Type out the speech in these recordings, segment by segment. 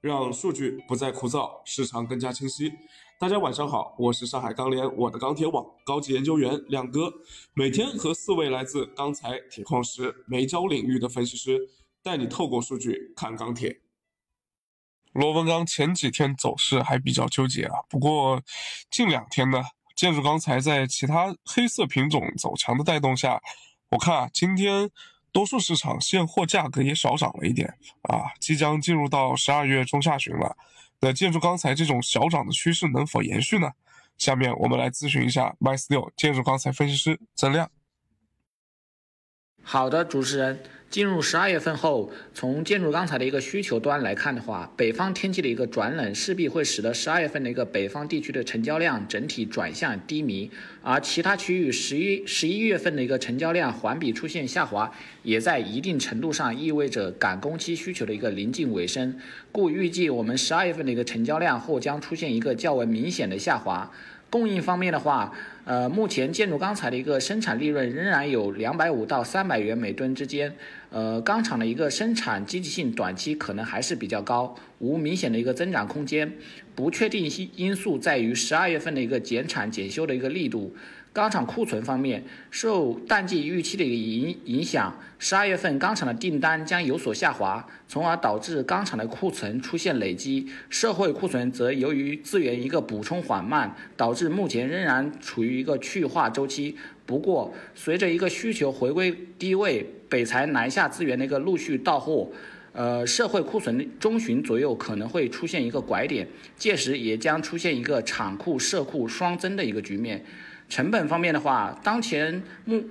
让数据不再枯燥，市场更加清晰。大家晚上好，我是上海钢联我的钢铁网高级研究员亮哥，每天和四位来自钢材、铁矿石、煤焦领域的分析师，带你透过数据看钢铁。螺纹钢前几天走势还比较纠结啊，不过近两天呢，建筑钢材在其他黑色品种走强的带动下，我看啊，今天。多数市场现货价格也少涨了一点啊，即将进入到十二月中下旬了。那建筑钢材这种小涨的趋势能否延续呢？下面我们来咨询一下 My 六建筑钢材分析师曾亮。好的，主持人。进入十二月份后，从建筑钢材的一个需求端来看的话，北方天气的一个转冷，势必会使得十二月份的一个北方地区的成交量整体转向低迷，而其他区域十一十一月份的一个成交量环比出现下滑，也在一定程度上意味着赶工期需求的一个临近尾声，故预计我们十二月份的一个成交量或将出现一个较为明显的下滑。供应方面的话，呃，目前建筑钢材的一个生产利润仍然有两百五到三百元每吨之间，呃，钢厂的一个生产积极性短期可能还是比较高，无明显的一个增长空间。不确定性因素在于十二月份的一个减产检修的一个力度。钢厂库存方面，受淡季预期的一个影影响，十二月份钢厂的订单将有所下滑，从而导致钢厂的库存出现累积。社会库存则由于资源一个补充缓慢，导致目前仍然处于一个去化周期。不过，随着一个需求回归低位，北材南下资源的一个陆续到货，呃，社会库存中旬左右可能会出现一个拐点，届时也将出现一个厂库社库双增的一个局面。成本方面的话，当前木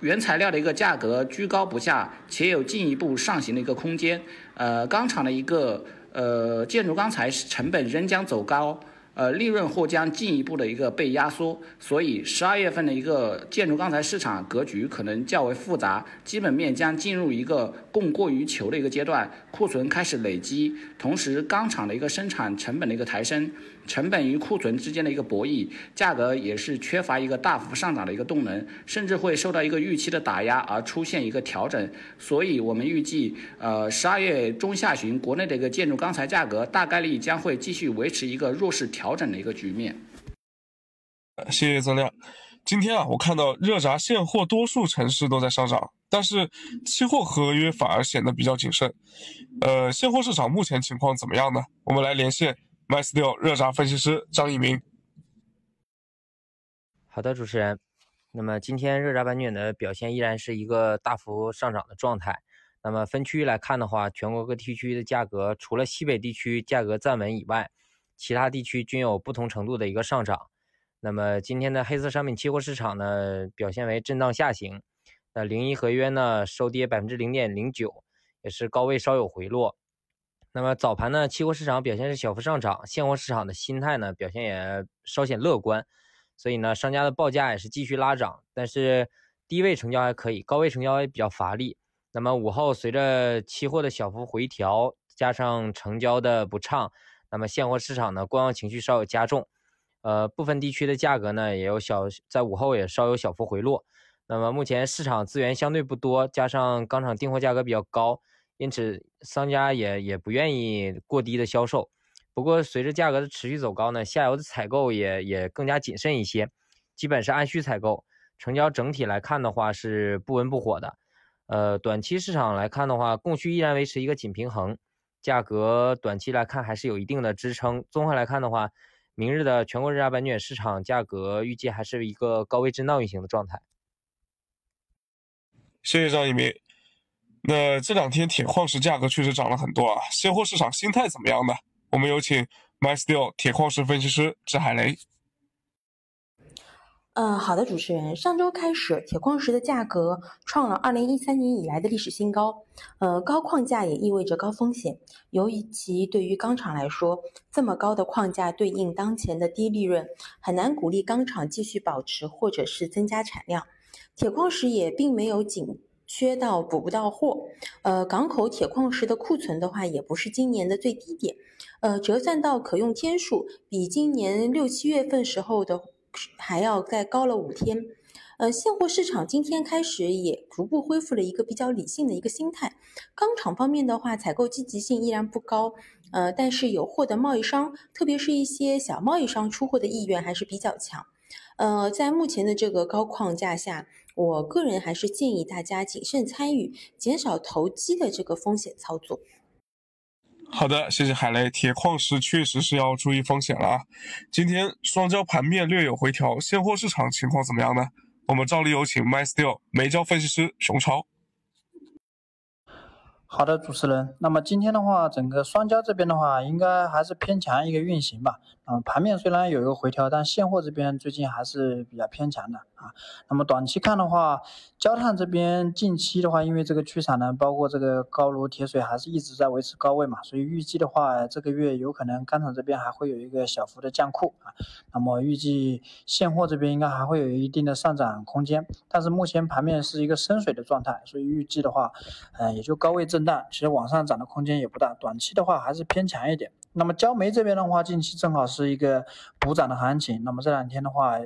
原材料的一个价格居高不下，且有进一步上行的一个空间。呃，钢厂的一个呃建筑钢材成本仍将走高。呃，利润或将进一步的一个被压缩，所以十二月份的一个建筑钢材市场格局可能较为复杂，基本面将进入一个供过于求的一个阶段，库存开始累积，同时钢厂的一个生产成本的一个抬升，成本与库存之间的一个博弈，价格也是缺乏一个大幅上涨的一个动能，甚至会受到一个预期的打压而出现一个调整，所以我们预计，呃，十二月中下旬国内的一个建筑钢材价格大概率将会继续维持一个弱势调。整的一个局面。谢谢曾亮。今天啊，我看到热轧现货多数城市都在上涨，但是期货合约反而显得比较谨慎。呃，现货市场目前情况怎么样呢？我们来连线 MySteel 热轧分析师张一鸣。好的，主持人。那么今天热轧板卷的表现依然是一个大幅上涨的状态。那么分区域来看的话，全国各地区的价格除了西北地区价格站稳以外，其他地区均有不同程度的一个上涨。那么今天的黑色商品期货市场呢，表现为震荡下行。那零一合约呢收跌百分之零点零九，也是高位稍有回落。那么早盘呢，期货市场表现是小幅上涨，现货市场的心态呢表现也稍显乐观。所以呢，商家的报价也是继续拉涨，但是低位成交还可以，高位成交也比较乏力。那么午后随着期货的小幅回调，加上成交的不畅。那么现货市场呢，观望情绪稍有加重，呃，部分地区的价格呢也有小在午后也稍有小幅回落。那么目前市场资源相对不多，加上钢厂订货价格比较高，因此商家也也不愿意过低的销售。不过随着价格的持续走高呢，下游的采购也也更加谨慎一些，基本是按需采购，成交整体来看的话是不温不火的。呃，短期市场来看的话，供需依然维持一个紧平衡。价格短期来看还是有一定的支撑。综合来看的话，明日的全国热轧板卷市场价格预计还是一个高位震荡运行的状态。谢谢张一鸣。那这两天铁矿石价格确实涨了很多啊，现货市场心态怎么样呢？我们有请 MySteel 铁矿石分析师支海雷。嗯，好的，主持人，上周开始，铁矿石的价格创了二零一三年以来的历史新高。呃，高矿价也意味着高风险，尤其对于钢厂来说，这么高的矿价对应当前的低利润，很难鼓励钢厂继续保持或者是增加产量。铁矿石也并没有紧缺到补不到货。呃，港口铁矿石的库存的话，也不是今年的最低点。呃，折算到可用天数，比今年六七月份时候的。还要再高了五天，呃，现货市场今天开始也逐步恢复了一个比较理性的一个心态。钢厂方面的话，采购积极性依然不高，呃，但是有货的贸易商，特别是一些小贸易商出货的意愿还是比较强。呃，在目前的这个高框架下，我个人还是建议大家谨慎参与，减少投机的这个风险操作。好的，谢谢海雷。铁矿石确实是要注意风险了啊。今天双焦盘面略有回调，现货市场情况怎么样呢？我们照例有请 MySteel 煤焦分析师熊超。好的，主持人。那么今天的话，整个双焦这边的话，应该还是偏强一个运行吧。嗯，盘面虽然有一个回调，但现货这边最近还是比较偏强的啊。那么短期看的话，焦炭这边近期的话，因为这个去产能，包括这个高炉铁水还是一直在维持高位嘛，所以预计的话，这个月有可能钢厂这边还会有一个小幅的降库啊。那么预计现货这边应该还会有一定的上涨空间，但是目前盘面是一个深水的状态，所以预计的话，嗯，也就高位震荡，其实往上涨的空间也不大。短期的话还是偏强一点。那么焦煤这边的话，近期正好是一个补涨的行情。那么这两天的话，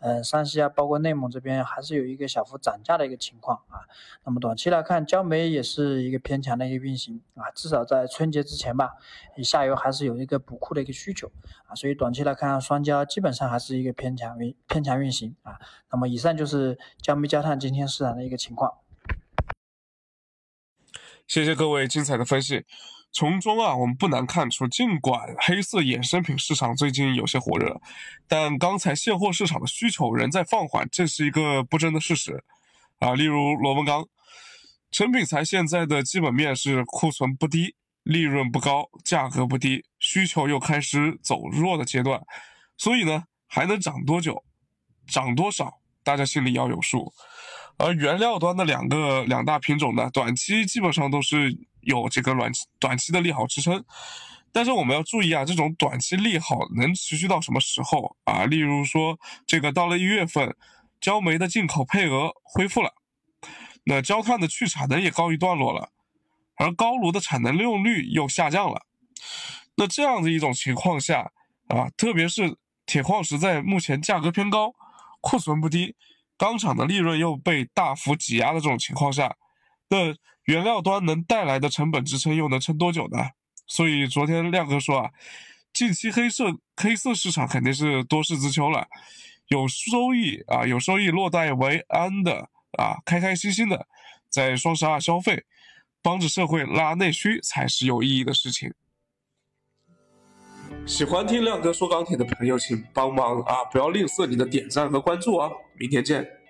呃，山西啊，包括内蒙这边还是有一个小幅涨价的一个情况啊。那么短期来看，焦煤也是一个偏强的一个运行啊，至少在春节之前吧，下游还是有一个补库的一个需求啊。所以短期来看，双焦基本上还是一个偏强运偏强运行啊。那么以上就是焦煤焦炭今天市场的一个情况。谢谢各位精彩的分析。从中啊，我们不难看出，尽管黑色衍生品市场最近有些火热，但钢材现货市场的需求仍在放缓，这是一个不争的事实啊。例如螺纹钢，成品材现在的基本面是库存不低，利润不高，价格不低，需求又开始走弱的阶段，所以呢，还能涨多久，涨多少，大家心里要有数。而原料端的两个两大品种呢，短期基本上都是有这个短短期的利好支撑，但是我们要注意啊，这种短期利好能持续到什么时候啊？例如说，这个到了一月份，焦煤的进口配额恢复了，那焦炭的去产能也告一段落了，而高炉的产能利用率又下降了，那这样的一种情况下啊，特别是铁矿石在目前价格偏高，库存不低。钢厂的利润又被大幅挤压的这种情况下，那原料端能带来的成本支撑又能撑多久呢？所以昨天亮哥说啊，近期黑色黑色市场肯定是多事之秋了，有收益啊，有收益落袋为安的啊，开开心心的在双十二消费，帮着社会拉内需才是有意义的事情。喜欢听亮哥说钢铁的朋友，请帮忙啊！不要吝啬你的点赞和关注啊！明天见。